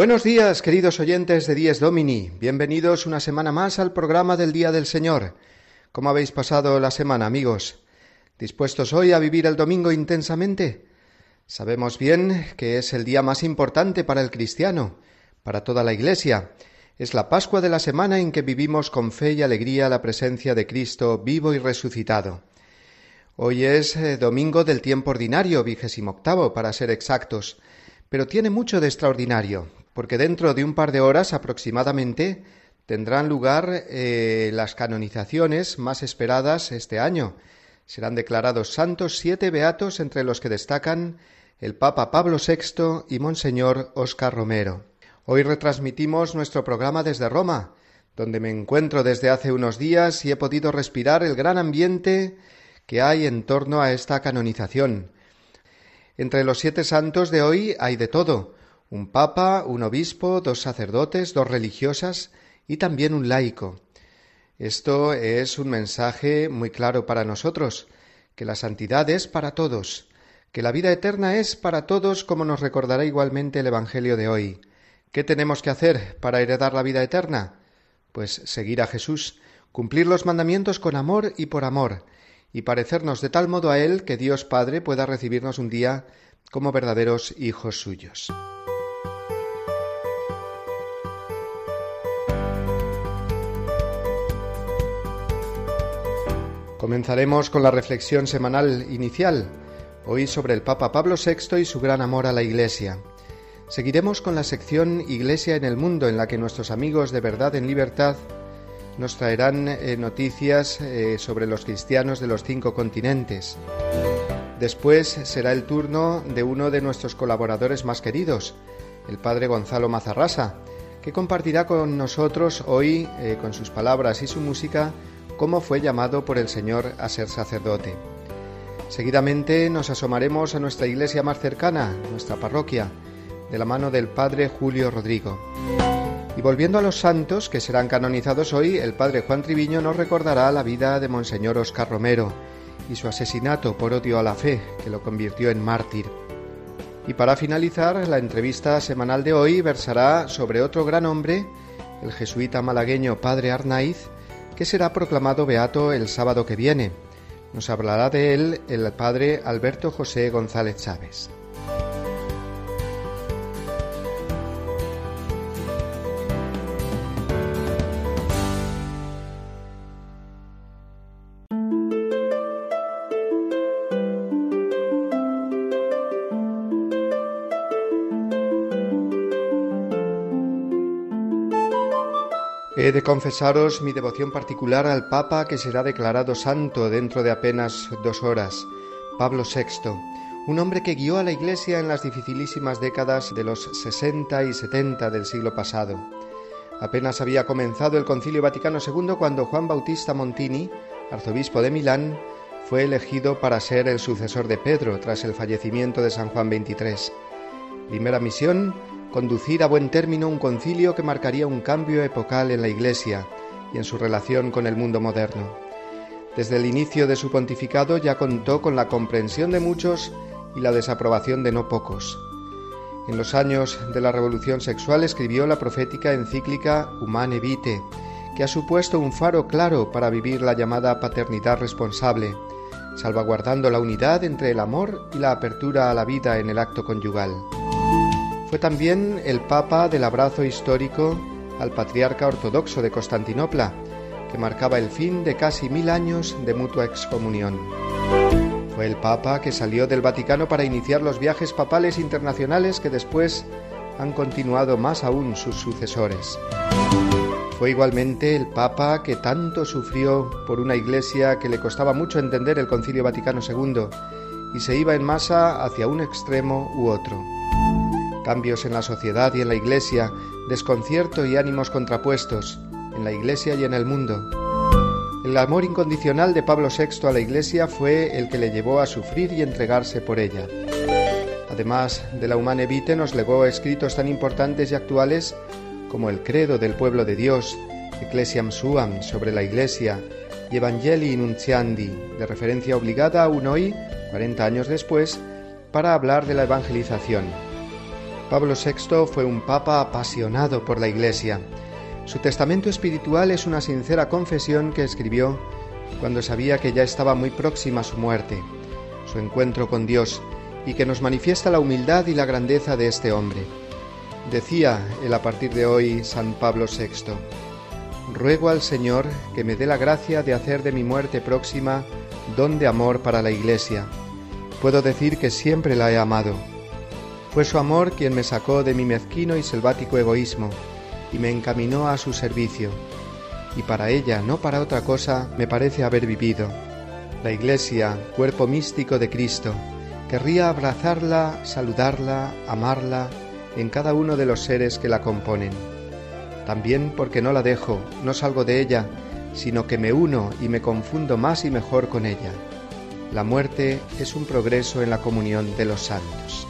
Buenos días, queridos oyentes de Dies Domini. Bienvenidos una semana más al programa del Día del Señor. ¿Cómo habéis pasado la semana, amigos? ¿Dispuestos hoy a vivir el domingo intensamente? Sabemos bien que es el día más importante para el cristiano, para toda la Iglesia. Es la Pascua de la semana en que vivimos con fe y alegría la presencia de Cristo vivo y resucitado. Hoy es eh, domingo del tiempo ordinario, vigésimo octavo, para ser exactos, pero tiene mucho de extraordinario, porque dentro de un par de horas aproximadamente tendrán lugar eh, las canonizaciones más esperadas este año. Serán declarados santos siete beatos entre los que destacan el Papa Pablo VI y Monseñor Óscar Romero. Hoy retransmitimos nuestro programa desde Roma, donde me encuentro desde hace unos días y he podido respirar el gran ambiente que hay en torno a esta canonización. Entre los siete santos de hoy hay de todo, un papa, un obispo, dos sacerdotes, dos religiosas y también un laico. Esto es un mensaje muy claro para nosotros, que la santidad es para todos, que la vida eterna es para todos, como nos recordará igualmente el Evangelio de hoy. ¿Qué tenemos que hacer para heredar la vida eterna? Pues seguir a Jesús, cumplir los mandamientos con amor y por amor, y parecernos de tal modo a Él que Dios Padre pueda recibirnos un día como verdaderos hijos suyos. Comenzaremos con la reflexión semanal inicial, hoy sobre el Papa Pablo VI y su gran amor a la Iglesia. Seguiremos con la sección Iglesia en el Mundo, en la que nuestros amigos de Verdad en Libertad nos traerán eh, noticias eh, sobre los cristianos de los cinco continentes. Después será el turno de uno de nuestros colaboradores más queridos, el padre Gonzalo Mazarrasa, que compartirá con nosotros hoy, eh, con sus palabras y su música, cómo fue llamado por el Señor a ser sacerdote. Seguidamente nos asomaremos a nuestra iglesia más cercana, nuestra parroquia, de la mano del Padre Julio Rodrigo. Y volviendo a los santos que serán canonizados hoy, el Padre Juan Triviño nos recordará la vida de Monseñor Oscar Romero y su asesinato por odio a la fe, que lo convirtió en mártir. Y para finalizar, la entrevista semanal de hoy versará sobre otro gran hombre, el jesuita malagueño Padre Arnaiz, que será proclamado beato el sábado que viene. Nos hablará de él el padre Alberto José González Chávez. De confesaros mi devoción particular al Papa que será declarado santo dentro de apenas dos horas, Pablo VI, un hombre que guió a la Iglesia en las dificilísimas décadas de los 60 y 70 del siglo pasado. Apenas había comenzado el Concilio Vaticano II cuando Juan Bautista Montini, arzobispo de Milán, fue elegido para ser el sucesor de Pedro tras el fallecimiento de San Juan XXIII. Primera misión, conducir a buen término un concilio que marcaría un cambio epocal en la Iglesia y en su relación con el mundo moderno. Desde el inicio de su pontificado ya contó con la comprensión de muchos y la desaprobación de no pocos. En los años de la revolución sexual escribió la profética encíclica Humane Vitae, que ha supuesto un faro claro para vivir la llamada paternidad responsable, salvaguardando la unidad entre el amor y la apertura a la vida en el acto conyugal. Fue también el Papa del abrazo histórico al patriarca ortodoxo de Constantinopla, que marcaba el fin de casi mil años de mutua excomunión. Fue el Papa que salió del Vaticano para iniciar los viajes papales internacionales que después han continuado más aún sus sucesores. Fue igualmente el Papa que tanto sufrió por una iglesia que le costaba mucho entender el Concilio Vaticano II y se iba en masa hacia un extremo u otro. Cambios en la sociedad y en la iglesia, desconcierto y ánimos contrapuestos, en la iglesia y en el mundo. El amor incondicional de Pablo VI a la iglesia fue el que le llevó a sufrir y entregarse por ella. Además de la Humane Vitae nos legó escritos tan importantes y actuales como el Credo del Pueblo de Dios, Ecclesiam Suam sobre la Iglesia y Evangelii Nunciandi, de referencia obligada aún hoy, 40 años después, para hablar de la evangelización. Pablo VI fue un papa apasionado por la Iglesia. Su testamento espiritual es una sincera confesión que escribió cuando sabía que ya estaba muy próxima su muerte, su encuentro con Dios, y que nos manifiesta la humildad y la grandeza de este hombre. Decía el a partir de hoy San Pablo VI, ruego al Señor que me dé la gracia de hacer de mi muerte próxima don de amor para la Iglesia. Puedo decir que siempre la he amado. Fue su amor quien me sacó de mi mezquino y selvático egoísmo y me encaminó a su servicio. Y para ella, no para otra cosa, me parece haber vivido. La Iglesia, cuerpo místico de Cristo, querría abrazarla, saludarla, amarla en cada uno de los seres que la componen. También porque no la dejo, no salgo de ella, sino que me uno y me confundo más y mejor con ella. La muerte es un progreso en la comunión de los santos.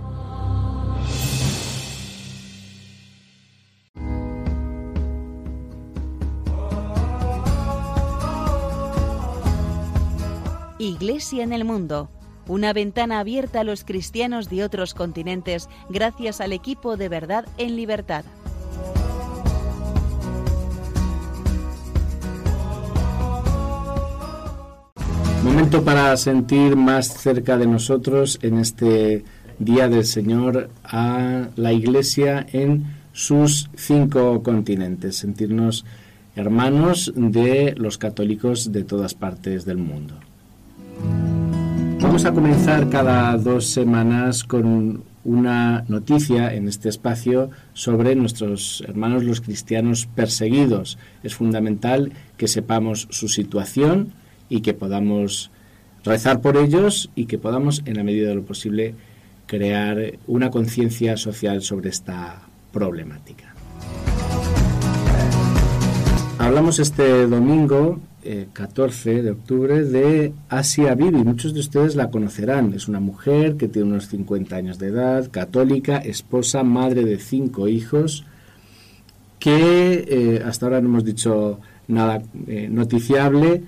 En el Mundo, una ventana abierta a los cristianos de otros continentes gracias al equipo de verdad en libertad. Momento para sentir más cerca de nosotros en este Día del Señor a la Iglesia en sus cinco continentes, sentirnos hermanos de los católicos de todas partes del mundo. Vamos a comenzar cada dos semanas con una noticia en este espacio sobre nuestros hermanos los cristianos perseguidos. Es fundamental que sepamos su situación y que podamos rezar por ellos y que podamos, en la medida de lo posible, crear una conciencia social sobre esta problemática. Hablamos este domingo 14 eh, de octubre de Asia Bibi. Muchos de ustedes la conocerán. Es una mujer que tiene unos 50 años de edad, católica, esposa, madre de cinco hijos, que eh, hasta ahora no hemos dicho nada eh, noticiable,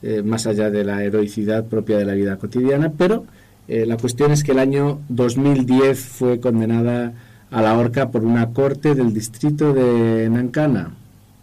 eh, más allá de la heroicidad propia de la vida cotidiana, pero la cuestión es que el año 2010 fue condenada a la horca por una corte del distrito de Nankana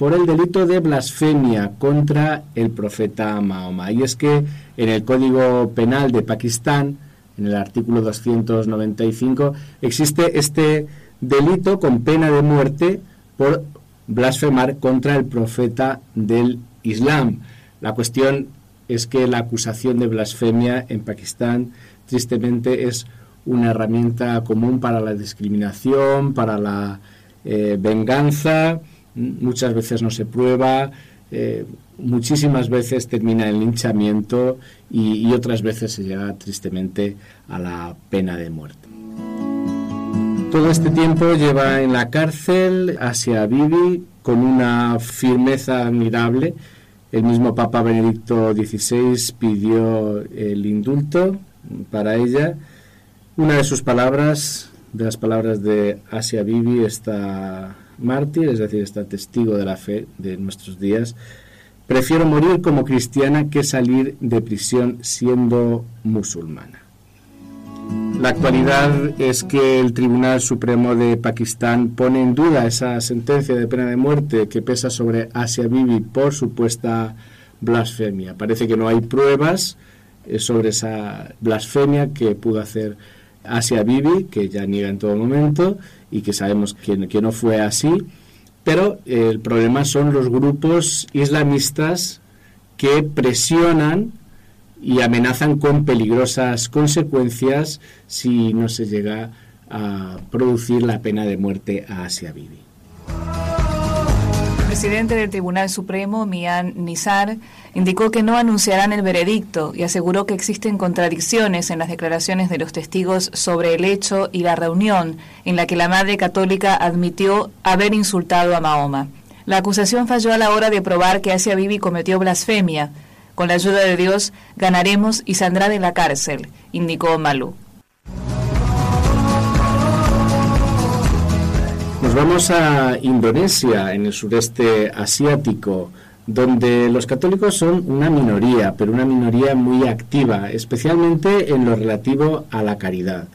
por el delito de blasfemia contra el profeta Mahoma. Y es que en el Código Penal de Pakistán, en el artículo 295, existe este delito con pena de muerte por blasfemar contra el profeta del Islam. La cuestión es que la acusación de blasfemia en Pakistán tristemente es una herramienta común para la discriminación, para la eh, venganza, muchas veces no se prueba, eh, muchísimas veces termina el linchamiento y, otras veces se llega tristemente a la pena de muerte. Todo este tiempo lleva en la cárcel Asia Bibi con una firmeza admirable. El mismo Papa Benedicto XVI pidió el indulto para ella. Una de sus palabras, de las palabras de Asia Bibi, está mártir, es decir, está testigo de la fe de nuestros días. Prefiero morir como cristiana que salir de prisión siendo musulmana. La actualidad es que el Tribunal Supremo de Pakistán pone en duda esa sentencia de pena de muerte que pesa sobre Asia Bibi por supuesta blasfemia. Parece que no hay pruebas eh, sobre esa blasfemia que pudo hacer Asia Bibi, que ya niega en todo momento y que sabemos que, no fue así. Pero el problema son los grupos islamistas que presionan y amenazan con peligrosas consecuencias si no se llega a producir la pena de muerte a Asia Bibi. Presidente del Tribunal Supremo, Mian Nizar, indicó que no anunciarán el veredicto y aseguró que existen contradicciones en las declaraciones de los testigos sobre el hecho y la reunión en la que la Madre Católica admitió haber insultado a Mahoma. La acusación falló a la hora de probar que Asia Bibi cometió blasfemia, con la ayuda de Dios ganaremos y saldrá de la cárcel, indicó Malú. Nos vamos a Indonesia, en el sureste asiático, donde los católicos son una minoría, pero una minoría muy activa, especialmente en lo relativo a la caridad.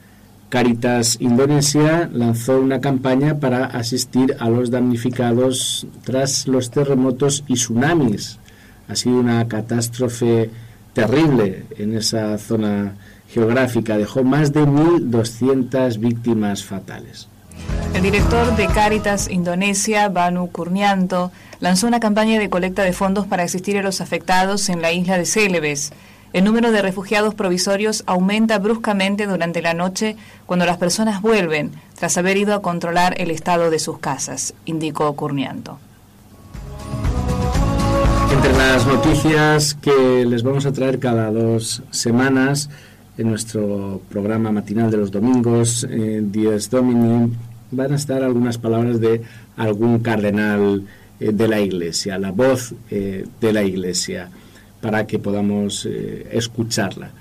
Caritas Indonesia lanzó una campaña para asistir a los damnificados tras los terremotos y tsunamis ha sido una catástrofe terrible en esa zona geográfica. Dejó más de 1.200 víctimas fatales. El director de Caritas Indonesia, Banu Kurnianto, lanzó una campaña de colecta de fondos para asistir a los afectados en la isla de Celebes. El número de refugiados provisorios aumenta bruscamente durante la noche cuando las personas vuelven tras haber ido a controlar el estado de sus casas, indicó Curnianto. Entre las noticias que les vamos a traer cada dos semanas en nuestro programa matinal de los domingos, eh, Domini, van a estar algunas palabras de algún cardenal eh, de la Iglesia, la voz eh, de la Iglesia, para que podamos eh, escucharla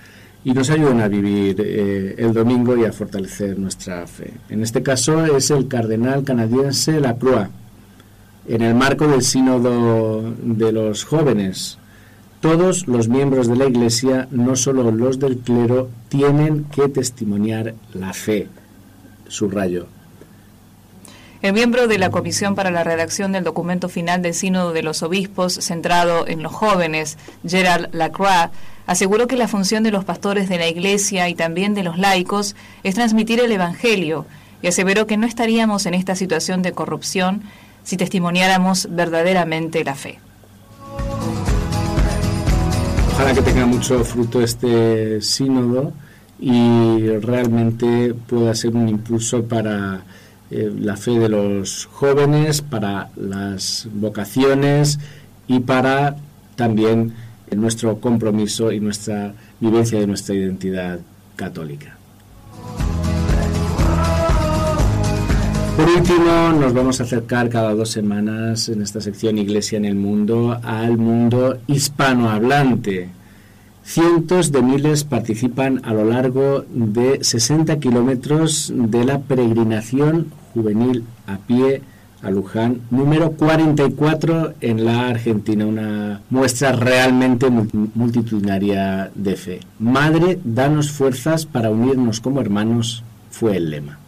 y nos ayuden a vivir el domingo y a fortalecer nuestra fe. En este caso es el cardenal canadiense Lacroix en el marco del sínodo de los jóvenes. Todos los miembros de la Iglesia, no solo los del clero, tienen que testimoniar la fe. Subrayo. El miembro de la Comisión para la redacción del documento final del Sínodo de los Obispos, centrado en los jóvenes, Gerald Lacroix, aseguró que la función de los pastores de la Iglesia y también de los laicos es transmitir el Evangelio y aseveró que no estaríamos en esta situación de corrupción si testimoniáramos verdaderamente la fe. Ojalá que tenga mucho fruto este sínodo y realmente pueda ser un impulso para eh, la fe de los jóvenes, para las vocaciones y para también nuestro compromiso y nuestra vivencia de nuestra identidad católica. Por último, nos vamos a acercar cada dos semanas en esta sección Iglesia en el Mundo al mundo hispanohablante. Cientos de miles participan a lo largo de 60 kilómetros de la peregrinación juvenil a pie a Luján, número 44 en la Argentina, una muestra realmente multitudinaria de fe. Madre, danos fuerzas para unirnos como hermanos, fue el lema.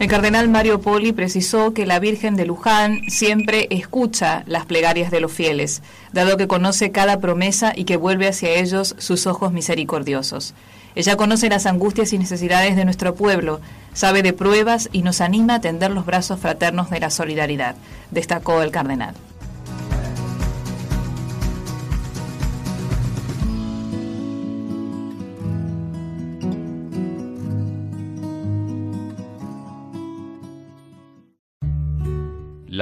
El cardenal Mario Poli precisó que la Virgen de Luján siempre escucha las plegarias de los fieles, dado que conoce cada promesa y que vuelve hacia ellos sus ojos misericordiosos. Ella conoce las angustias y necesidades de nuestro pueblo, sabe de pruebas y nos anima a tender los brazos fraternos de la solidaridad, destacó el cardenal.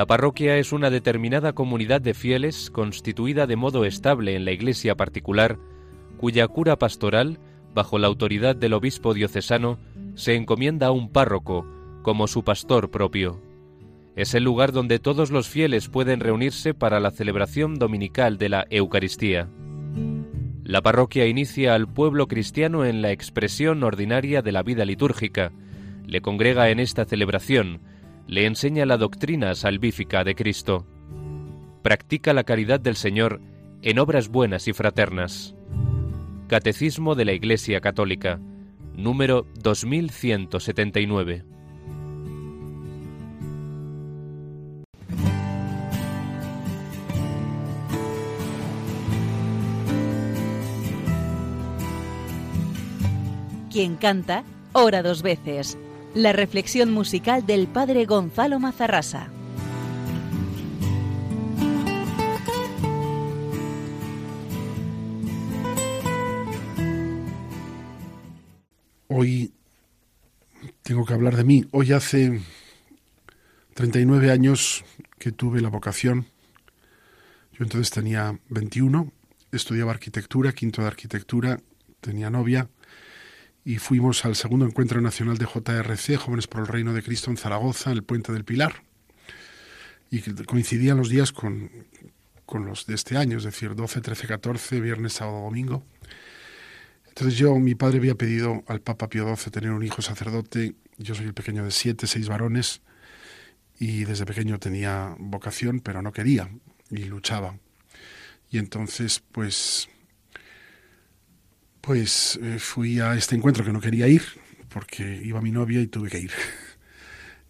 La parroquia es una determinada comunidad de fieles constituida de modo estable en la iglesia particular, cuya cura pastoral, bajo la autoridad del obispo diocesano, se encomienda a un párroco como su pastor propio. Es el lugar donde todos los fieles pueden reunirse para la celebración dominical de la Eucaristía. La parroquia inicia al pueblo cristiano en la expresión ordinaria de la vida litúrgica, le congrega en esta celebración, le enseña la doctrina salvífica de Cristo. Practica la caridad del Señor en obras buenas y fraternas. Catecismo de la Iglesia Católica, número 2179. Quien canta, ora dos veces la reflexión musical del padre Gonzalo Mazarrasa. Hoy tengo que hablar de mí. Hoy hace 39 años que tuve la vocación. Yo entonces tenía 21, estudiaba arquitectura, quinto de arquitectura, tenía novia y fuimos al segundo encuentro nacional de JRC, Jóvenes por el Reino de Cristo, en Zaragoza, en el Puente del Pilar. Y coincidían los días con, con los de este año, es decir, 12, 13, 14, viernes, sábado, domingo. Entonces yo, mi padre había pedido al Papa Pío XII tener un hijo sacerdote, yo soy el pequeño de siete, seis varones, y desde pequeño tenía vocación, pero no quería, y luchaba. Y entonces, pues, pues eh, fui a este encuentro que no quería ir, porque iba mi novia y tuve que ir.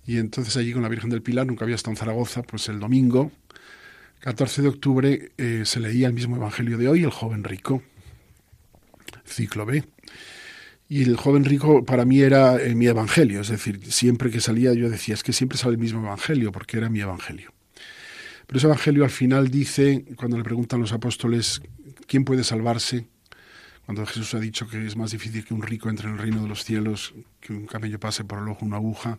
Y entonces allí con la Virgen del Pilar, nunca había estado en Zaragoza, pues el domingo, 14 de octubre, eh, se leía el mismo Evangelio de hoy, el joven rico, ciclo B. Y el joven rico para mí era eh, mi evangelio, es decir, siempre que salía yo decía, es que siempre sale el mismo evangelio, porque era mi evangelio. Pero ese evangelio al final dice, cuando le preguntan los apóstoles, ¿quién puede salvarse? Cuando Jesús ha dicho que es más difícil que un rico entre en el reino de los cielos, que un camello pase por el ojo una aguja.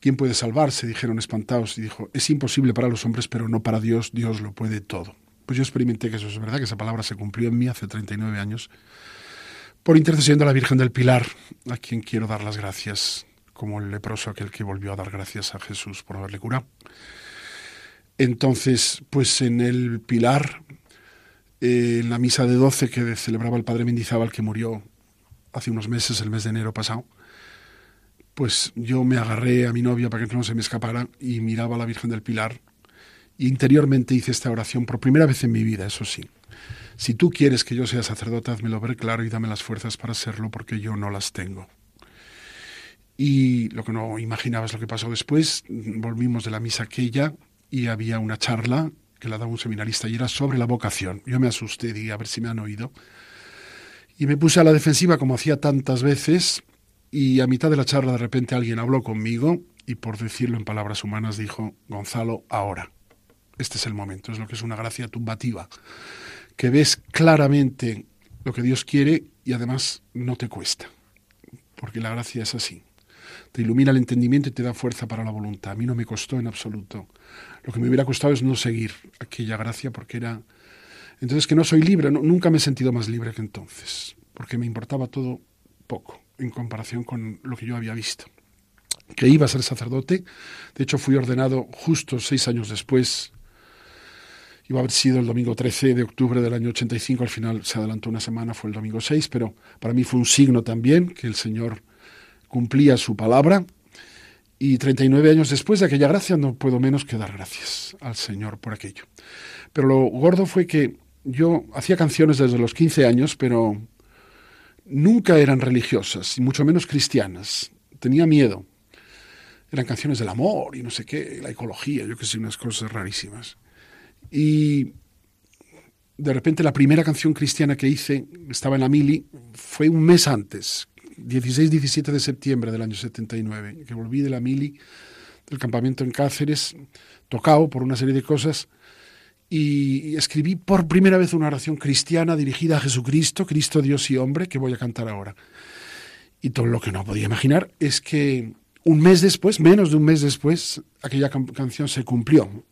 ¿Quién puede salvarse? Dijeron espantados y dijo, es imposible para los hombres, pero no para Dios, Dios lo puede todo. Pues yo experimenté que eso es verdad, que esa palabra se cumplió en mí hace 39 años, por intercesión de la Virgen del Pilar, a quien quiero dar las gracias, como el leproso aquel que volvió a dar gracias a Jesús por haberle curado. Entonces, pues en el Pilar eh, en la misa de 12 que celebraba el padre Mendizábal, que murió hace unos meses, el mes de enero pasado, pues yo me agarré a mi novia para que no se me escapara y miraba a la Virgen del Pilar. Interiormente hice esta oración por primera vez en mi vida, eso sí. Si tú quieres que yo sea sacerdote, házmelo ver claro y dame las fuerzas para serlo, porque yo no las tengo. Y lo que no imaginabas lo que pasó después, volvimos de la misa aquella y había una charla que la daba un seminarista y era sobre la vocación. Yo me asusté, dije, a ver si me han oído. Y me puse a la defensiva como hacía tantas veces y a mitad de la charla de repente alguien habló conmigo y por decirlo en palabras humanas dijo, Gonzalo, ahora. Este es el momento, es lo que es una gracia tumbativa, que ves claramente lo que Dios quiere y además no te cuesta, porque la gracia es así. Te ilumina el entendimiento y te da fuerza para la voluntad. A mí no me costó en absoluto. Lo que me hubiera costado es no seguir aquella gracia porque era... Entonces que no soy libre, nunca me he sentido más libre que entonces, porque me importaba todo poco en comparación con lo que yo había visto. Que iba a ser sacerdote, de hecho fui ordenado justo seis años después, iba a haber sido el domingo 13 de octubre del año 85, al final se adelantó una semana, fue el domingo 6, pero para mí fue un signo también que el Señor cumplía su palabra Y 39 años después de aquella gracia no puedo menos que dar gracias al Señor por aquello. Pero lo gordo fue que yo hacía canciones desde los 15 años, pero nunca eran religiosas, y mucho menos cristianas. Tenía miedo. Eran canciones del amor y no sé qué, la ecología, yo qué sé, unas cosas rarísimas. Y de repente la primera canción cristiana que hice, estaba en la mili, fue un mes antes, 16-17 de septiembre del año 79, que volví de la mili, del campamento en Cáceres, tocado por una serie de cosas, y escribí por primera vez una oración cristiana dirigida a Jesucristo, Cristo Dios y hombre, que voy a cantar ahora. Y todo lo que no podía imaginar es que un mes después, menos de un mes después, aquella canción se cumplió.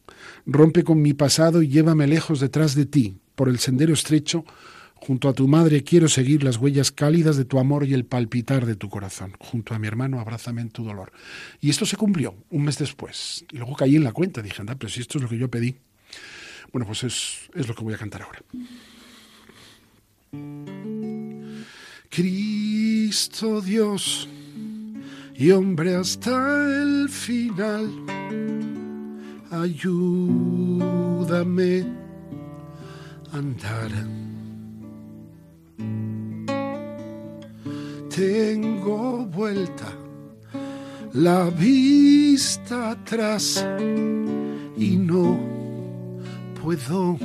Rompe con mi pasado y llévame lejos detrás de ti, por el sendero estrecho, junto a tu madre quiero seguir las huellas cálidas de tu amor y el palpitar de tu corazón. Junto a mi hermano abrázame en tu dolor. Y esto se cumplió un mes después. Y luego caí en la cuenta, dije, anda, pero si esto es lo que yo pedí. Bueno, pues es, es lo que voy a cantar ahora. Cristo Dios y hombre hasta el final, ayúdame a andar. Tengo vuelta la vista atrás y no puedo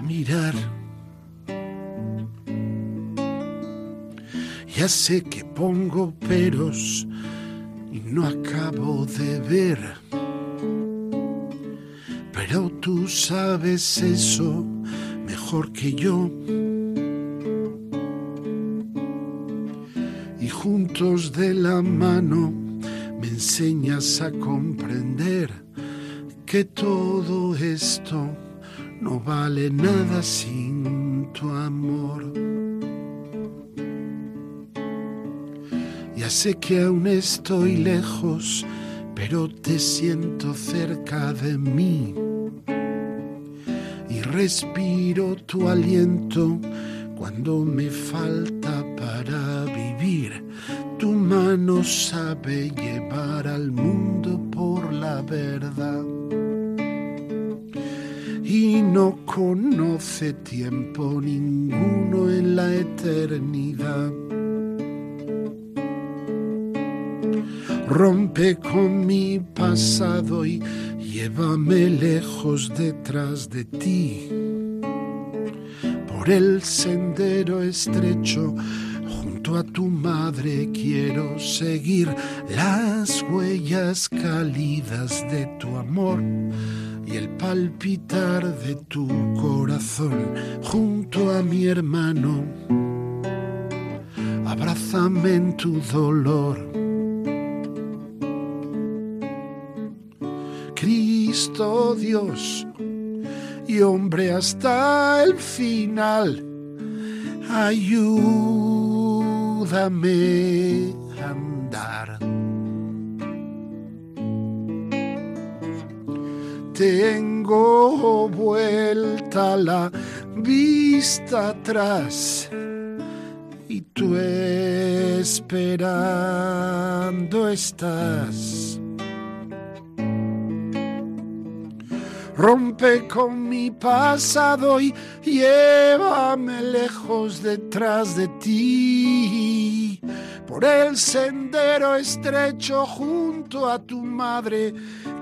mirar. Ya sé que pongo peros y no acabo de ver. Pero tú sabes eso mejor que yo. De la mano me enseñas a comprender que todo esto no vale nada sin tu amor. Ya sé que aún estoy lejos, pero te siento cerca de mí. Y respiro tu aliento cuando me falta para vivir. Tu mano sabe llevar al mundo por la verdad y no conoce tiempo ninguno en la eternidad. Rompe con mi pasado y llévame lejos detrás de ti. Por el sendero estrecho, a tu madre quiero seguir las huellas cálidas de tu amor y el palpitar de tu corazón junto a mi hermano. Abrázame en tu dolor. Cristo Dios y hombre hasta el final, ayúdame a andar. tengo vuelta la vista atrás y tú esperando estás. Rompe con mi pasado y llévame lejos detrás de ti. Por el sendero estrecho junto a tu madre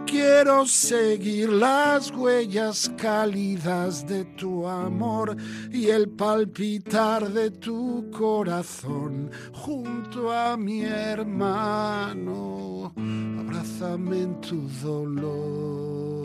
Quiero seguir las huellas cálidas de tu amor y el palpitar de tu corazón junto a mi hermano. Abrázame en tu dolor.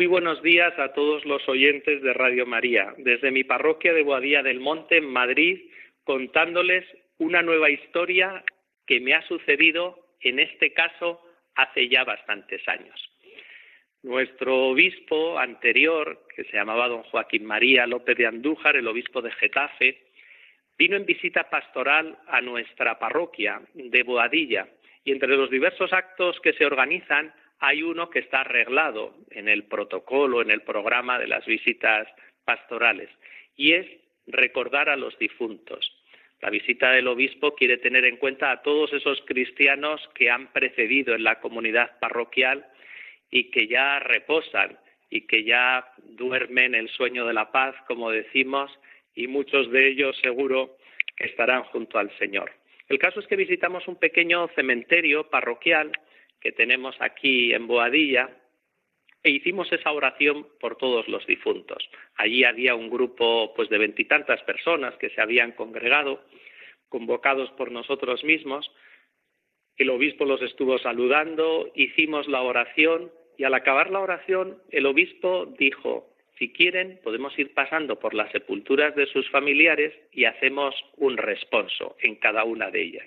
Muy buenos días a todos los oyentes de Radio María. Desde mi parroquia de Boadía del Monte, en Madrid, contándoles una nueva historia que me ha sucedido, en este caso, hace ya bastantes años. Nuestro obispo anterior, que se llamaba don Joaquín María López de Andújar, el obispo de Getafe, vino en visita pastoral a nuestra parroquia de Boadilla y entre los diversos actos que se organizan hay uno que está arreglado en el protocolo, en el programa de las visitas pastorales y es recordar a los difuntos. La visita del obispo quiere tener en cuenta a todos esos cristianos que han precedido en la comunidad parroquial y que ya reposan y que ya duermen el sueño de la paz, como decimos, y muchos de ellos seguro que estarán junto al Señor. El caso es que visitamos un pequeño cementerio parroquial que tenemos aquí en Boadilla e hicimos esa oración por todos los difuntos. Allí había un grupo pues de veintitantas personas que se habían congregado, convocados por nosotros mismos. El obispo los estuvo saludando, hicimos la oración y al acabar la oración, el obispo dijo, si quieren, podemos ir pasando por las sepulturas de sus familiares y hacemos un responso en cada una de ellas.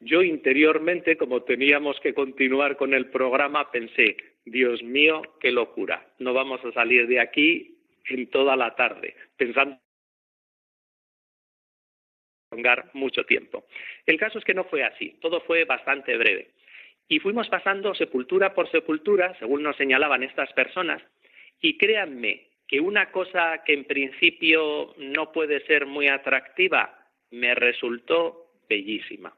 Yo interiormente, como teníamos que continuar con el programa, pensé, Dios mío, qué locura, no vamos a salir de aquí en toda la tarde, pensando mucho tiempo. El caso es que no fue así, todo fue bastante breve. Y fuimos pasando sepultura por sepultura, según nos señalaban estas personas, y créanme que una cosa que en principio no puede ser muy atractiva me resultó bellísima.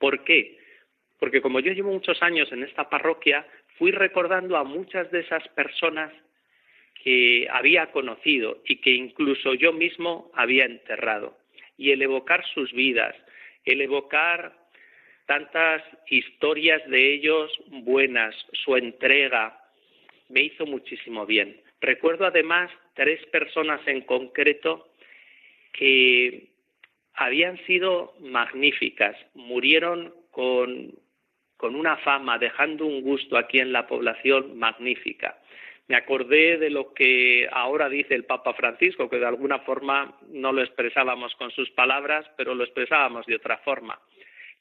¿Por qué? Porque como yo llevo muchos años en esta parroquia, fui recordando a muchas de esas personas que había conocido y que incluso yo mismo había enterrado. Y el evocar sus vidas, el evocar tantas historias de ellos buenas, su entrega, me hizo muchísimo bien. Recuerdo además tres personas en concreto que habían sido magníficas, murieron con, con una fama, dejando un gusto aquí en la población magnífica. Me acordé de lo que ahora dice el Papa Francisco, que de alguna forma no lo expresábamos con sus palabras, pero lo expresábamos de otra forma.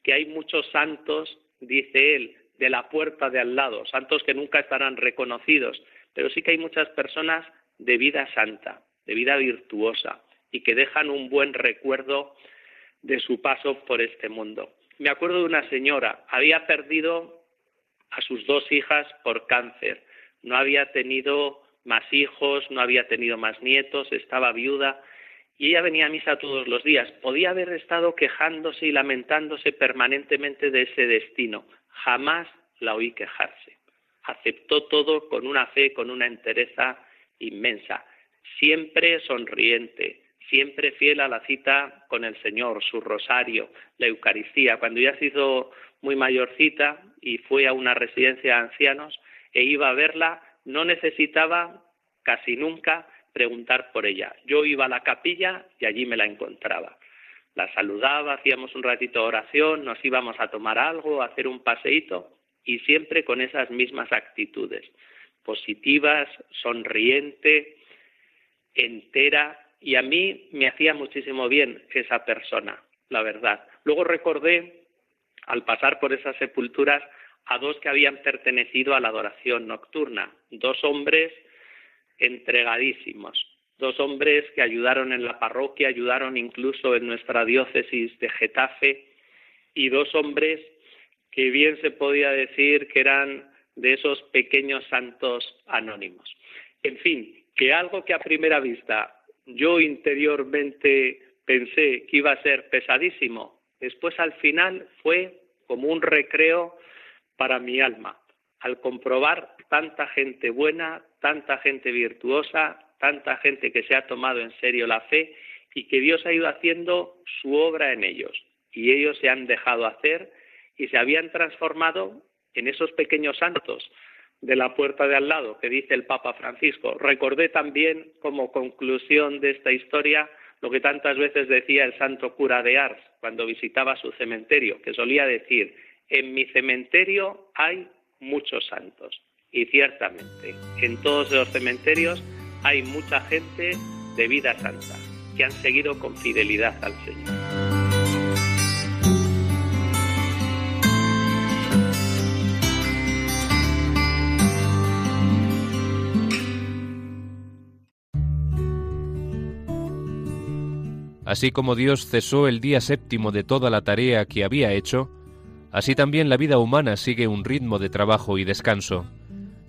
Que hay muchos santos, dice él, de la puerta de al lado, santos que nunca estarán reconocidos, pero sí que hay muchas personas de vida santa, de vida virtuosa, y que dejan un buen recuerdo de su paso por este mundo. Me acuerdo de una señora, había perdido a sus dos hijas por cáncer, no había tenido más hijos, no había tenido más nietos, estaba viuda y ella venía a misa todos los días. Podía haber estado quejándose y lamentándose permanentemente de ese destino. Jamás la oí quejarse. Aceptó todo con una fe, con una entereza inmensa. Siempre sonriente, siempre fiel a la cita con el Señor, su rosario, la Eucaristía. Cuando ya se hizo muy mayorcita y fue a una residencia de ancianos e iba a verla, no necesitaba casi nunca preguntar por ella. Yo iba a la capilla y allí me la encontraba. La saludaba, hacíamos un ratito de oración, nos íbamos a tomar algo, a hacer un paseíto y siempre con esas mismas actitudes, positivas, sonriente, entera y a mí me hacía muchísimo bien esa persona, la verdad. Luego recordé, al pasar por esas sepulturas, a dos que habían pertenecido a la adoración nocturna, dos hombres entregadísimos. Dos hombres que ayudaron en la parroquia, ayudaron incluso en nuestra diócesis de Getafe, y dos hombres que bien se podía decir que eran de esos pequeños santos anónimos. En fin, que algo que a primera vista yo interiormente pensé que iba a ser pesadísimo, después al final fue como un recreo para mi alma, al comprobar tanta gente buena, tanta gente virtuosa, tanta gente que se ha tomado en serio la fe y que Dios ha ido haciendo su obra en ellos. Y ellos se han dejado hacer y se habían transformado en esos pequeños santos de la puerta de al lado que dice el Papa Francisco. Recordé también como conclusión de esta historia lo que tantas veces decía el santo cura de Ars cuando visitaba su cementerio, que solía decir, en mi cementerio hay muchos santos. Y ciertamente, en todos los cementerios hay mucha gente de vida santa, que han seguido con fidelidad al Señor. Así como Dios cesó el día séptimo de toda la tarea que había hecho, así también la vida humana sigue un ritmo de trabajo y descanso.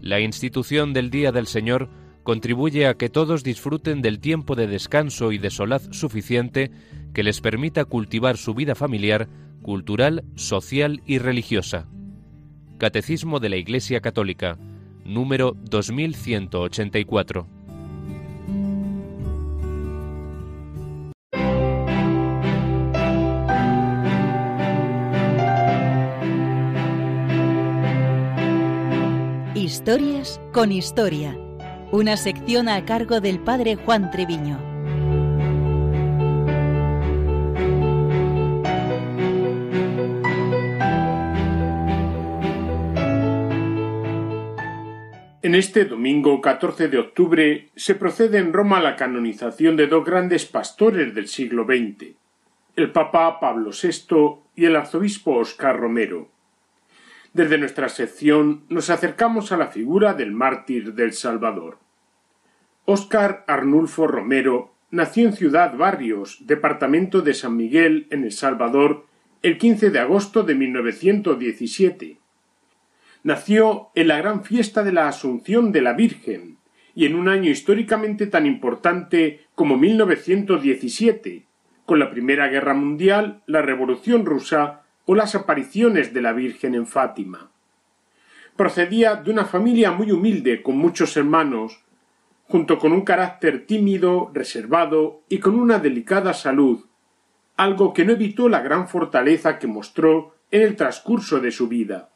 La institución del Día del Señor contribuye a que todos disfruten del tiempo de descanso y de solaz suficiente que les permita cultivar su vida familiar, cultural, social y religiosa. Catecismo de la Iglesia Católica, número 2184. Historias con Historia, una sección a cargo del padre Juan Treviño. En este domingo 14 de octubre se procede en Roma a la canonización de dos grandes pastores del siglo XX, el Papa Pablo VI y el arzobispo Oscar Romero. Desde nuestra sección nos acercamos a la figura del mártir del Salvador. Óscar Arnulfo Romero nació en Ciudad Barrios, departamento de San Miguel, en El Salvador, el 15 de agosto de 1917. Nació en la gran fiesta de la Asunción de la Virgen y en un año históricamente tan importante como 1917, con la Primera Guerra Mundial, la Revolución rusa o las apariciones de la Virgen en Fátima. Procedía de una familia muy humilde con muchos hermanos, junto con un carácter tímido, reservado y con una delicada salud, algo que no evitó la gran fortaleza que mostró en el transcurso de su vida.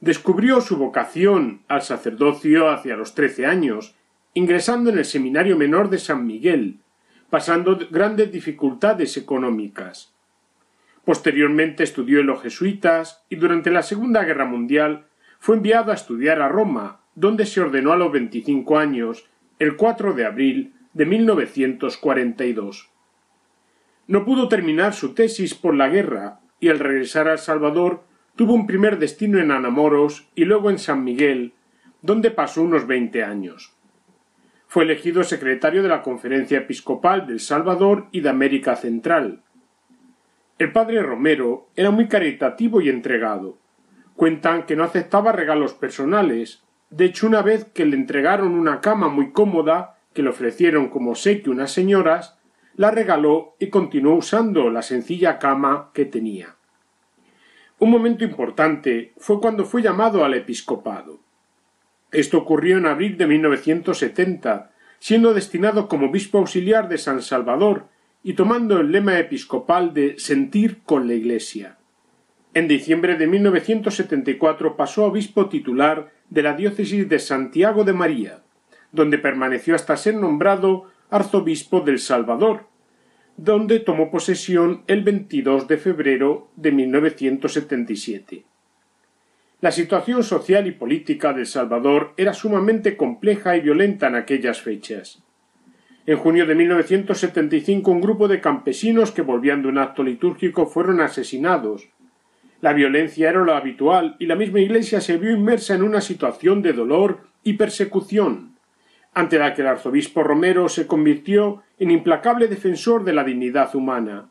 Descubrió su vocación al sacerdocio hacia los trece años, ingresando en el Seminario Menor de San Miguel, pasando grandes dificultades económicas. Posteriormente estudió en los jesuitas y durante la Segunda Guerra Mundial fue enviado a estudiar a Roma, donde se ordenó a los veinticinco años, el 4 de abril de 1942. No pudo terminar su tesis por la guerra y al regresar a Salvador tuvo un primer destino en Anamoros y luego en San Miguel, donde pasó unos veinte años. Fue elegido secretario de la Conferencia Episcopal del Salvador y de América Central, el padre Romero era muy caritativo y entregado. Cuentan que no aceptaba regalos personales. De hecho, una vez que le entregaron una cama muy cómoda, que le ofrecieron como que unas señoras, la regaló y continuó usando la sencilla cama que tenía. Un momento importante fue cuando fue llamado al episcopado. Esto ocurrió en abril de 1970, siendo destinado como obispo auxiliar de San Salvador y tomando el lema episcopal de sentir con la Iglesia. En diciembre de 1974 pasó a obispo titular de la diócesis de Santiago de María, donde permaneció hasta ser nombrado arzobispo del Salvador, donde tomó posesión el 22 de febrero de 1977. La situación social y política del Salvador era sumamente compleja y violenta en aquellas fechas. En junio de 1975 un grupo de campesinos que volvían de un acto litúrgico fueron asesinados. La violencia era lo habitual y la misma Iglesia se vio inmersa en una situación de dolor y persecución, ante la que el arzobispo Romero se convirtió en implacable defensor de la dignidad humana,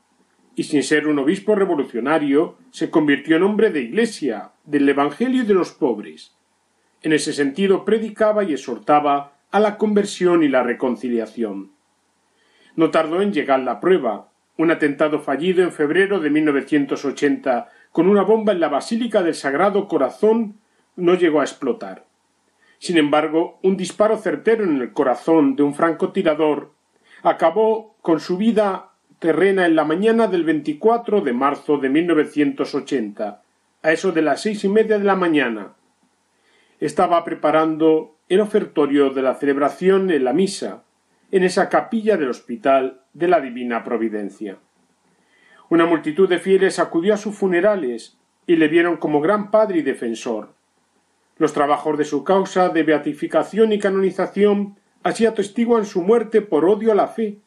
y sin ser un obispo revolucionario, se convirtió en hombre de Iglesia, del Evangelio y de los pobres. En ese sentido predicaba y exhortaba a la conversión y la reconciliación. No tardó en llegar la prueba. Un atentado fallido en febrero de 1980 con una bomba en la Basílica del Sagrado Corazón no llegó a explotar. Sin embargo, un disparo certero en el corazón de un francotirador acabó con su vida terrena en la mañana del 24 de marzo de 1980, a eso de las seis y media de la mañana. Estaba preparando el ofertorio de la celebración en la misa, en esa capilla del Hospital de la Divina Providencia. Una multitud de fieles acudió a sus funerales y le vieron como gran padre y defensor. Los trabajos de su causa de beatificación y canonización así atestiguan su muerte por odio a la fe,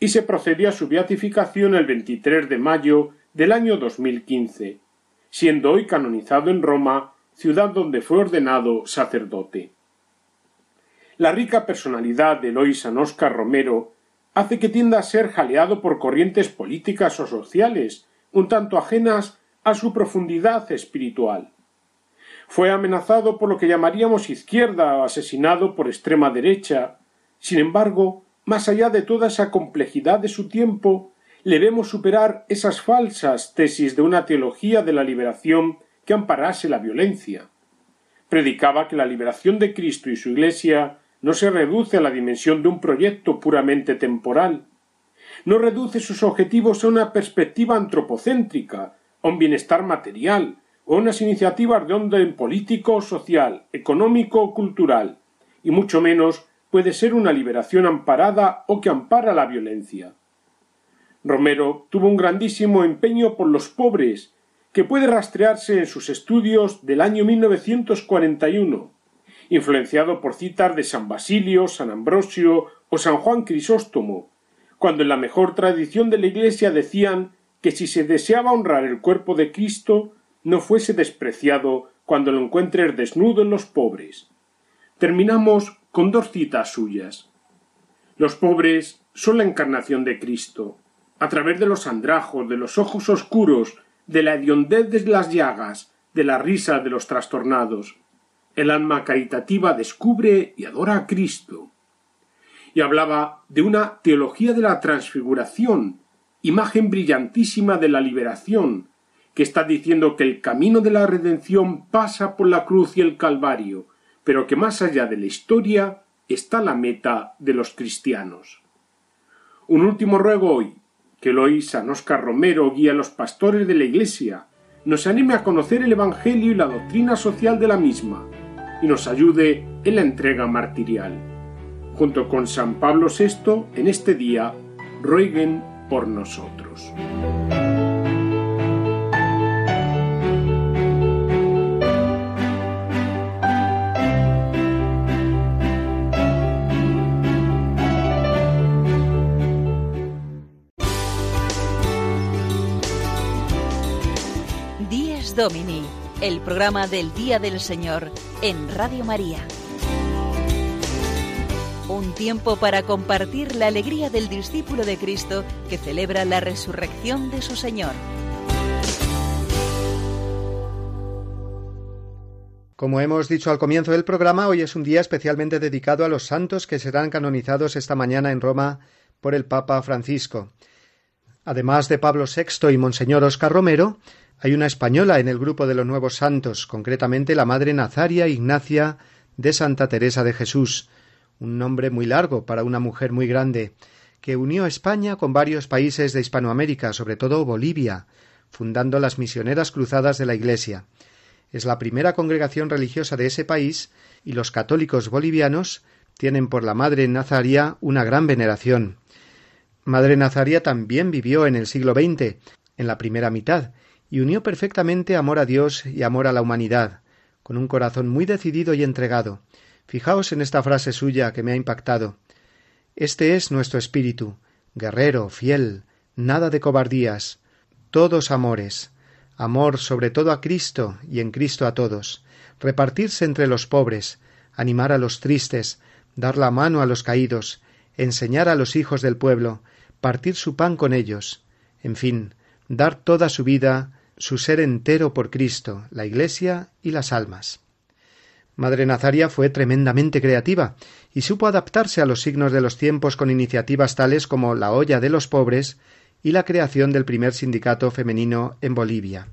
y se procedió a su beatificación el 23 de mayo del año 2015, siendo hoy canonizado en Roma, ciudad donde fue ordenado sacerdote. La rica personalidad de Eloy Oscar Romero hace que tienda a ser jaleado por corrientes políticas o sociales, un tanto ajenas a su profundidad espiritual. Fue amenazado por lo que llamaríamos izquierda o asesinado por extrema derecha. Sin embargo, más allá de toda esa complejidad de su tiempo, le vemos superar esas falsas tesis de una teología de la liberación que amparase la violencia. Predicaba que la liberación de Cristo y su Iglesia no se reduce a la dimensión de un proyecto puramente temporal. No reduce sus objetivos a una perspectiva antropocéntrica, a un bienestar material, o unas iniciativas de orden político, social, económico o cultural, y mucho menos puede ser una liberación amparada o que ampara la violencia. Romero tuvo un grandísimo empeño por los pobres, que puede rastrearse en sus estudios del año 1941, influenciado por citas de San Basilio, San Ambrosio o San Juan Crisóstomo, cuando en la mejor tradición de la Iglesia decían que si se deseaba honrar el cuerpo de Cristo, no fuese despreciado cuando lo encuentres desnudo en los pobres. Terminamos con dos citas suyas. Los pobres son la encarnación de Cristo. A través de los andrajos, de los ojos oscuros, de la hediondez de las llagas, de la risa de los trastornados, el alma caritativa descubre y adora a Cristo. Y hablaba de una teología de la transfiguración, imagen brillantísima de la liberación, que está diciendo que el camino de la redención pasa por la cruz y el Calvario, pero que más allá de la historia está la meta de los cristianos. Un último ruego hoy, que Eloy San Oscar Romero guía a los pastores de la Iglesia, nos anime a conocer el Evangelio y la doctrina social de la misma, nos ayude en la entrega martirial. Junto con San Pablo VI, en este día, rueguen por nosotros. Domini el programa del Día del Señor en Radio María. Un tiempo para compartir la alegría del discípulo de Cristo que celebra la resurrección de su Señor. Como hemos dicho al comienzo del programa, hoy es un día especialmente dedicado a los santos que serán canonizados esta mañana en Roma por el Papa Francisco. Además de Pablo VI y Monseñor Oscar Romero, hay una española en el grupo de los nuevos santos, concretamente la Madre Nazaria Ignacia de Santa Teresa de Jesús, un nombre muy largo para una mujer muy grande, que unió a España con varios países de Hispanoamérica, sobre todo Bolivia, fundando las misioneras cruzadas de la Iglesia. Es la primera congregación religiosa de ese país y los católicos bolivianos tienen por la Madre Nazaria una gran veneración. Madre Nazaria también vivió en el siglo XX, en la primera mitad, y unió perfectamente amor a Dios y amor a la humanidad, con un corazón muy decidido y entregado. Fijaos en esta frase suya que me ha impactado. Este es nuestro espíritu, guerrero, fiel, nada de cobardías, todos amores, amor sobre todo a Cristo y en Cristo a todos, repartirse entre los pobres, animar a los tristes, dar la mano a los caídos, enseñar a los hijos del pueblo, partir su pan con ellos, en fin, dar toda su vida su ser entero por Cristo, la Iglesia y las almas. Madre Nazaria fue tremendamente creativa y supo adaptarse a los signos de los tiempos con iniciativas tales como la olla de los pobres y la creación del primer sindicato femenino en Bolivia.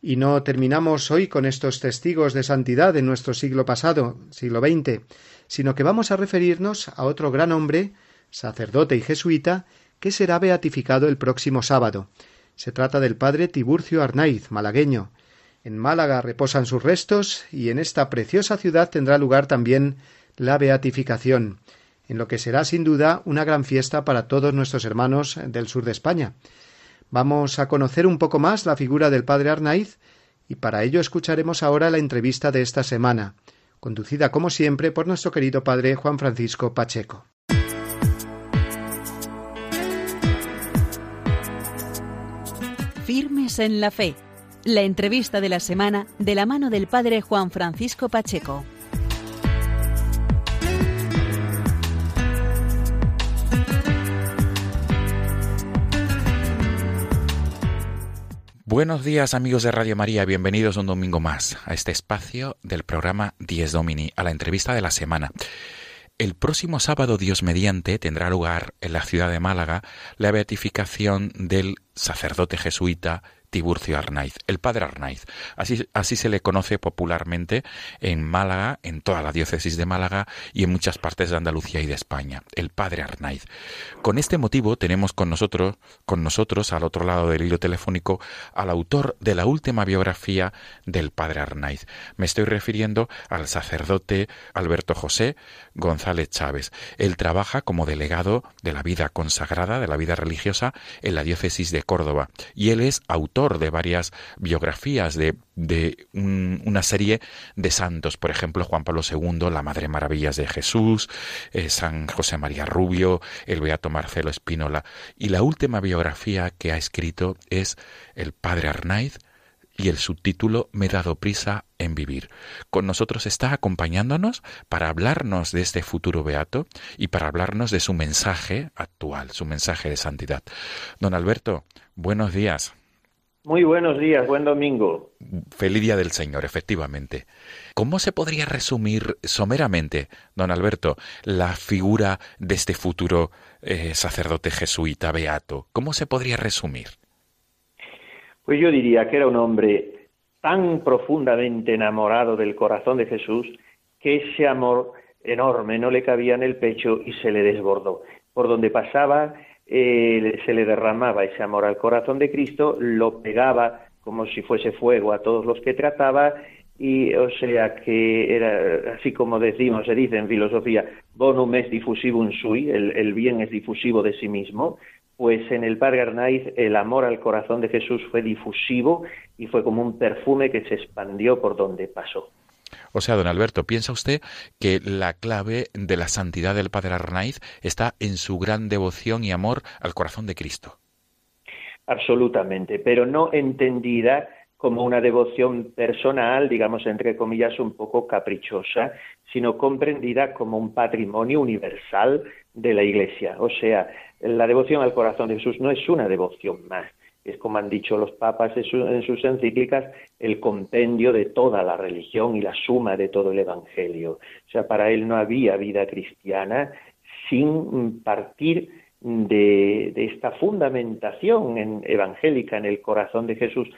Y no terminamos hoy con estos testigos de santidad en nuestro siglo pasado, siglo XX, sino que vamos a referirnos a otro gran hombre, sacerdote y jesuita, que será beatificado el próximo sábado. Se trata del padre Tiburcio Arnaiz, malagueño. En Málaga reposan sus restos y en esta preciosa ciudad tendrá lugar también la beatificación, en lo que será sin duda una gran fiesta para todos nuestros hermanos del sur de España. Vamos a conocer un poco más la figura del padre Arnaiz y para ello escucharemos ahora la entrevista de esta semana, conducida como siempre por nuestro querido padre Juan Francisco Pacheco. En la fe. La entrevista de la semana de la mano del padre Juan Francisco Pacheco. Buenos días amigos de Radio María, bienvenidos un domingo más a este espacio del programa Diez Domini, a la entrevista de la semana. El próximo sábado, Dios mediante, tendrá lugar en la ciudad de Málaga la beatificación del sacerdote jesuita Tiburcio Arnaiz, el padre Arnaiz. Así, así se le conoce popularmente en Málaga, en toda la diócesis de Málaga y en muchas partes de Andalucía y de España, el padre Arnaiz. Con este motivo tenemos con nosotros, con nosotros al otro lado del hilo telefónico, al autor de la última biografía del padre Arnaiz. Me estoy refiriendo al sacerdote Alberto José González Chávez. Él trabaja como delegado de la vida consagrada, de la vida religiosa en la diócesis de Córdoba y él es autor de varias biografías de, de una serie de santos, por ejemplo Juan Pablo II, la Madre Maravillas de Jesús, eh, San José María Rubio, el Beato Marcelo Espínola, y la última biografía que ha escrito es el Padre Arnaiz, y el subtítulo Me he dado prisa en vivir. Con nosotros está acompañándonos para hablarnos de este futuro beato y para hablarnos de su mensaje actual, su mensaje de santidad. Don Alberto, buenos días. Muy buenos días, buen domingo. Feliz día del Señor, efectivamente. ¿Cómo se podría resumir someramente, don Alberto, la figura de este futuro eh, sacerdote jesuita beato? ¿Cómo se podría resumir? Pues yo diría que era un hombre tan profundamente enamorado del corazón de Jesús que ese amor enorme no le cabía en el pecho y se le desbordó. Por donde pasaba eh, se le derramaba ese amor al corazón de Cristo, lo pegaba como si fuese fuego a todos los que trataba y o sea que era así como decimos, se dice en filosofía, bonum es diffusivum sui, el, el bien es difusivo de sí mismo, pues en el Padre Arnaiz el amor al corazón de Jesús fue difusivo y fue como un perfume que se expandió por donde pasó. O sea, don Alberto, ¿piensa usted que la clave de la santidad del Padre Arnaiz está en su gran devoción y amor al corazón de Cristo? Absolutamente, pero no entendida como una devoción personal, digamos, entre comillas, un poco caprichosa, sino comprendida como un patrimonio universal de la Iglesia. O sea, la devoción al corazón de Jesús no es una devoción más, es como han dicho los papas en, sus encíclicas, el compendio de toda la religión y la suma de todo el Evangelio. O sea, para él no había vida cristiana sin partir de, esta fundamentación evangélica en el corazón de Jesús,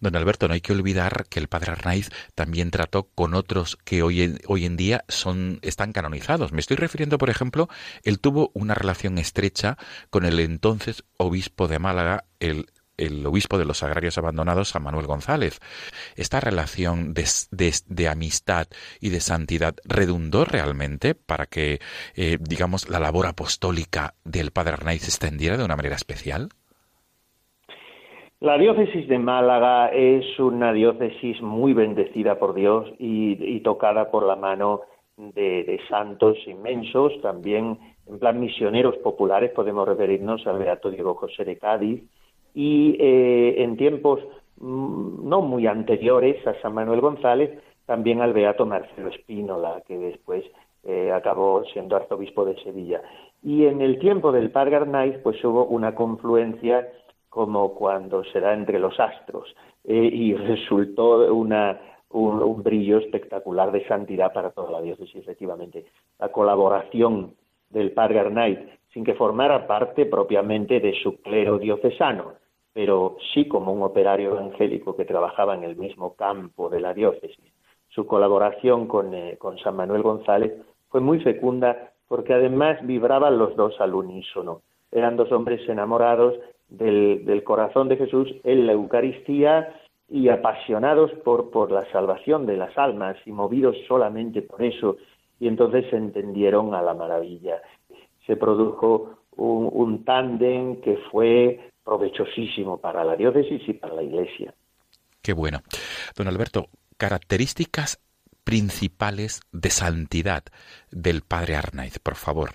Don Alberto, no hay que olvidar que el padre Arnaiz también trató con otros que hoy en, hoy en día son, están canonizados. Me estoy refiriendo, por ejemplo, él tuvo una relación estrecha con el entonces obispo de Málaga, el el obispo de los agrarios abandonados, San Manuel González. Esta relación de, amistad y de santidad redundó realmente para que, eh, digamos, la labor apostólica del Padre Arnaiz se extendiera de una manera especial? La diócesis de Málaga es una diócesis muy bendecida por Dios y, tocada por la mano de, santos inmensos, también en plan misioneros populares, podemos referirnos al Beato Diego José de Cádiz, y eh, en tiempos mm, no muy anteriores a San Manuel González, también al Beato Marcelo Espínola, que después eh, acabó siendo arzobispo de Sevilla. Y en el tiempo del Padre Arnaiz, pues hubo una confluencia como cuando se da entre los astros eh, y resultó una, un, brillo espectacular de santidad para toda la diócesis, efectivamente. La colaboración del padre Arnaiz, sin que formara parte propiamente de su clero diocesano, pero sí como un operario evangélico que trabajaba en el mismo campo de la diócesis. Su colaboración con, eh, con San Manuel González fue muy fecunda porque además vibraban los dos al unísono. Eran dos hombres enamorados del, corazón de Jesús en la Eucaristía y apasionados por, por la salvación de las almas y movidos solamente por eso. Y entonces se entendieron a la maravilla. Se produjo un, un tándem que fue provechosísimo para la diócesis y para la iglesia. Qué bueno. Don Alberto, características principales de santidad del padre Arnaiz, por favor.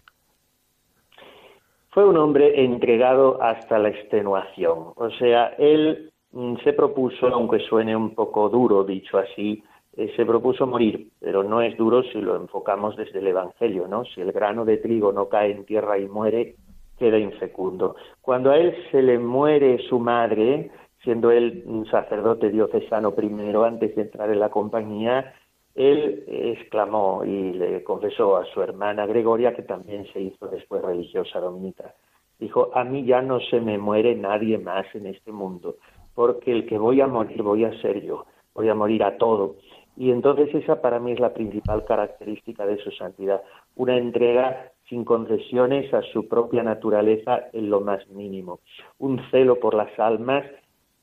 Fue un hombre entregado hasta la extenuación. O sea, él mm, se propuso, aunque suene un poco duro dicho así, eh, se propuso morir, pero no es duro si lo enfocamos desde el Evangelio, ¿no? Si el grano de trigo no cae en tierra y muere, queda infecundo. Cuando a él se le muere su madre, siendo él un sacerdote diocesano primero, antes de entrar en la compañía, él exclamó y le confesó a su hermana Gregoria, que también se hizo después religiosa dominica, dijo, a mí ya no se me muere nadie más en este mundo, porque el que voy a morir voy a ser yo, voy a morir a todo. Y entonces esa para mí es la principal característica de su santidad, una entrega sin concesiones a su propia naturaleza en lo más mínimo, un celo por las almas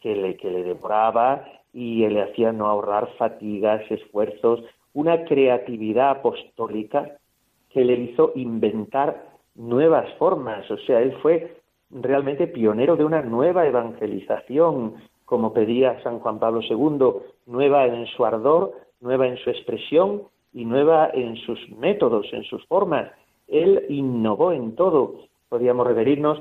que le, que le devoraba y le hacía no ahorrar fatigas, esfuerzos, una creatividad apostólica que le hizo inventar nuevas formas. O sea, él fue realmente pionero de una nueva evangelización, como pedía San Juan Pablo II, nueva en su ardor, nueva en su expresión y nueva en sus métodos, en sus formas. Él innovó en todo. Podríamos referirnos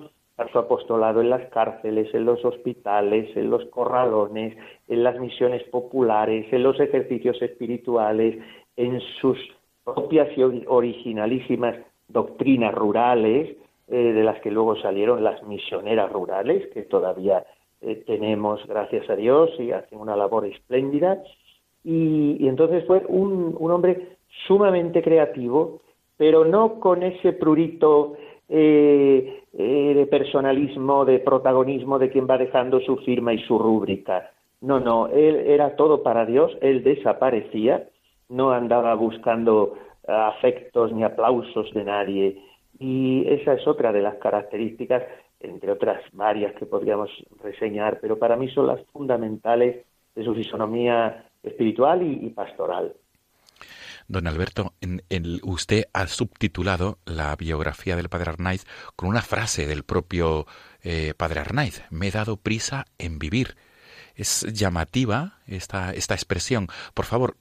su apostolado en las cárceles, en los hospitales, en los corralones, en las misiones populares, en los ejercicios espirituales, en sus propias y originalísimas doctrinas rurales, eh, de las que luego salieron las misioneras rurales, que todavía eh, tenemos, gracias a Dios, y hacen una labor espléndida. Y, entonces fue un, hombre sumamente creativo, pero no con ese prurito eh, eh, de personalismo, de protagonismo de quien va dejando su firma y su rúbrica. No, no, él era todo para Dios, él desaparecía, no andaba buscando afectos ni aplausos de nadie. Y esa es otra de las características, entre otras varias que podríamos reseñar, pero para mí son las fundamentales de su fisonomía espiritual y, pastoral. Don Alberto, en, usted ha subtitulado la biografía del padre Arnaiz con una frase del propio eh, padre Arnaiz, me he dado prisa en vivir. Es llamativa esta, esta expresión. Por favor,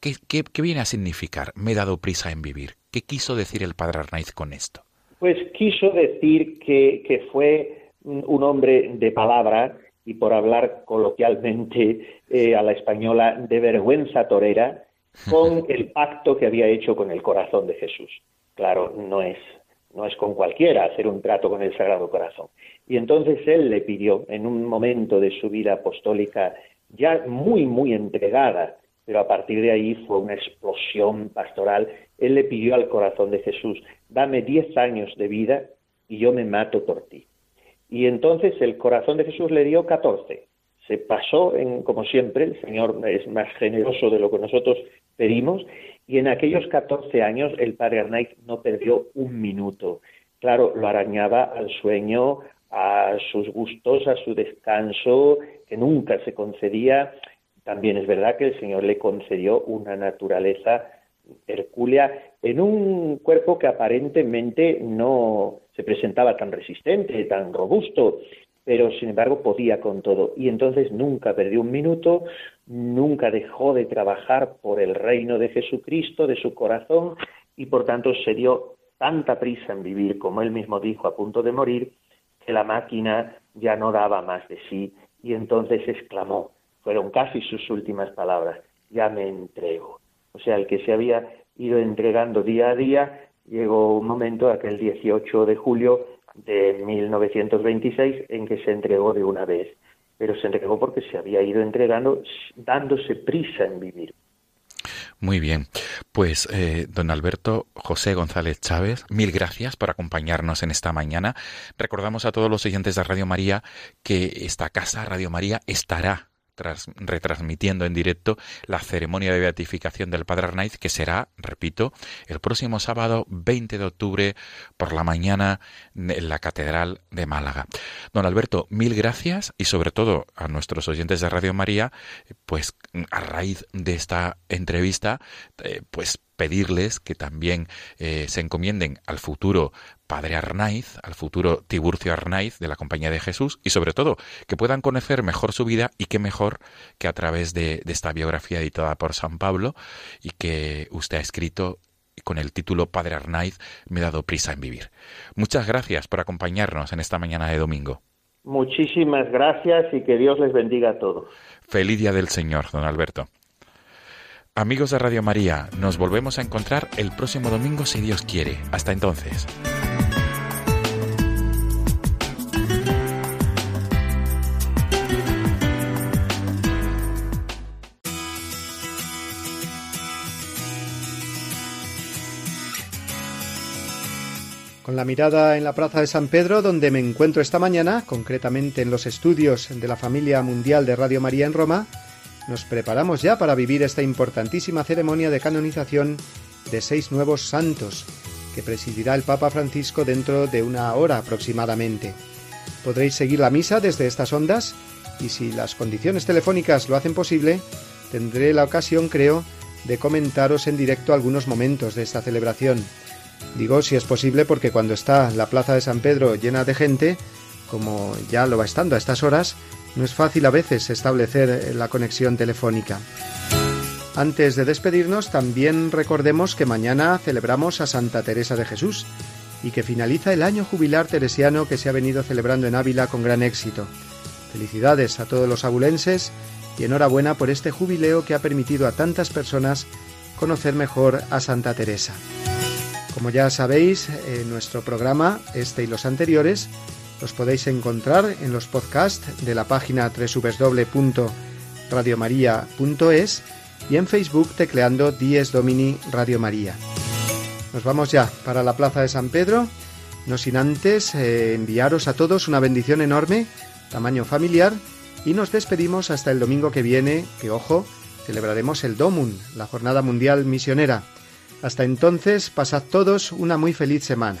¿qué, ¿qué, viene a significar me he dado prisa en vivir? ¿Qué quiso decir el padre Arnaiz con esto? Pues quiso decir que, que fue un hombre de palabra, y por hablar coloquialmente eh, a la española, de vergüenza torera con el pacto que había hecho con el corazón de Jesús. Claro, no es, no es con cualquiera hacer un trato con el Sagrado Corazón. Y entonces él le pidió, en un momento de su vida apostólica ya muy, muy entregada, pero a partir de ahí fue una explosión pastoral, él le pidió al corazón de Jesús, dame diez años de vida y yo me mato por ti. Y entonces el corazón de Jesús le dio 14. Se pasó, en, como siempre, el Señor es más generoso de lo que nosotros pedimos, y en aquellos 14 años el padre Arnaiz no perdió un minuto. Claro, lo arañaba al sueño, a sus gustos, a su descanso, que nunca se concedía. También es verdad que el Señor le concedió una naturaleza hercúlea en un cuerpo que aparentemente no se presentaba tan resistente, tan robusto, pero sin embargo podía con todo. Y entonces nunca perdió un minuto, nunca dejó de trabajar por el reino de Jesucristo, de su corazón, y por tanto se dio tanta prisa en vivir, como él mismo dijo a punto de morir, que la máquina ya no daba más de sí, y entonces exclamó, fueron casi sus últimas palabras, ya me entrego. O sea, el que se había ido entregando día a día, llegó un momento, aquel 18 de julio de 1926, en que se entregó de una vez. Pero se entregó porque se había ido entregando, dándose prisa en vivir. Muy bien. Pues, eh, don Alberto José González Chávez, mil gracias por acompañarnos en esta mañana. Recordamos a todos los oyentes de Radio María que esta casa, Radio María, estará retransmitiendo en directo la ceremonia de beatificación del Padre Arnaiz, que será, repito, el próximo sábado 20 de octubre por la mañana en la Catedral de Málaga. Don Alberto, mil gracias y sobre todo a nuestros oyentes de Radio María, pues a raíz de esta entrevista, eh, pues pedirles que también eh, se encomienden al futuro Padre Arnaiz, al futuro Tiburcio Arnaiz de la Compañía de Jesús y sobre todo que puedan conocer mejor su vida y qué mejor que a través de, esta biografía editada por San Pablo y que usted ha escrito con el título Padre Arnaiz, me he dado prisa en vivir. Muchas gracias por acompañarnos en esta mañana de domingo. Muchísimas gracias y que Dios les bendiga a todos. Feliz día del Señor, don Alberto. Amigos de Radio María, nos volvemos a encontrar el próximo domingo si Dios quiere. Hasta entonces. Con la mirada en la Plaza de San Pedro, donde me encuentro esta mañana, concretamente en los estudios de la familia mundial de Radio María en Roma, nos preparamos ya para vivir esta importantísima ceremonia de canonización de seis nuevos santos que presidirá el Papa Francisco dentro de una hora aproximadamente. Podréis seguir la misa desde estas ondas y si las condiciones telefónicas lo hacen posible, tendré la ocasión, creo, de comentaros en directo algunos momentos de esta celebración. Digo si es posible porque cuando está la plaza de San Pedro llena de gente, como ya lo va estando a estas horas, no es fácil a veces establecer eh, la conexión telefónica. Antes de despedirnos, también recordemos que mañana celebramos a Santa Teresa de Jesús y que finaliza el año jubilar teresiano que se ha venido celebrando en Ávila con gran éxito. Felicidades a todos los abulenses y enhorabuena por este jubileo que ha permitido a tantas personas conocer mejor a Santa Teresa. Como ya sabéis, en nuestro programa, este y los anteriores, los podéis encontrar en los podcasts de la página www.radiomaria.es y en Facebook tecleando Dies Domini Radio María. Nos vamos ya para la Plaza de San Pedro, no sin antes eh, enviaros a todos una bendición enorme, tamaño familiar, y nos despedimos hasta el domingo que viene, que ojo, celebraremos el Domun, la Jornada Mundial Misionera. Hasta entonces, pasad todos una muy feliz semana.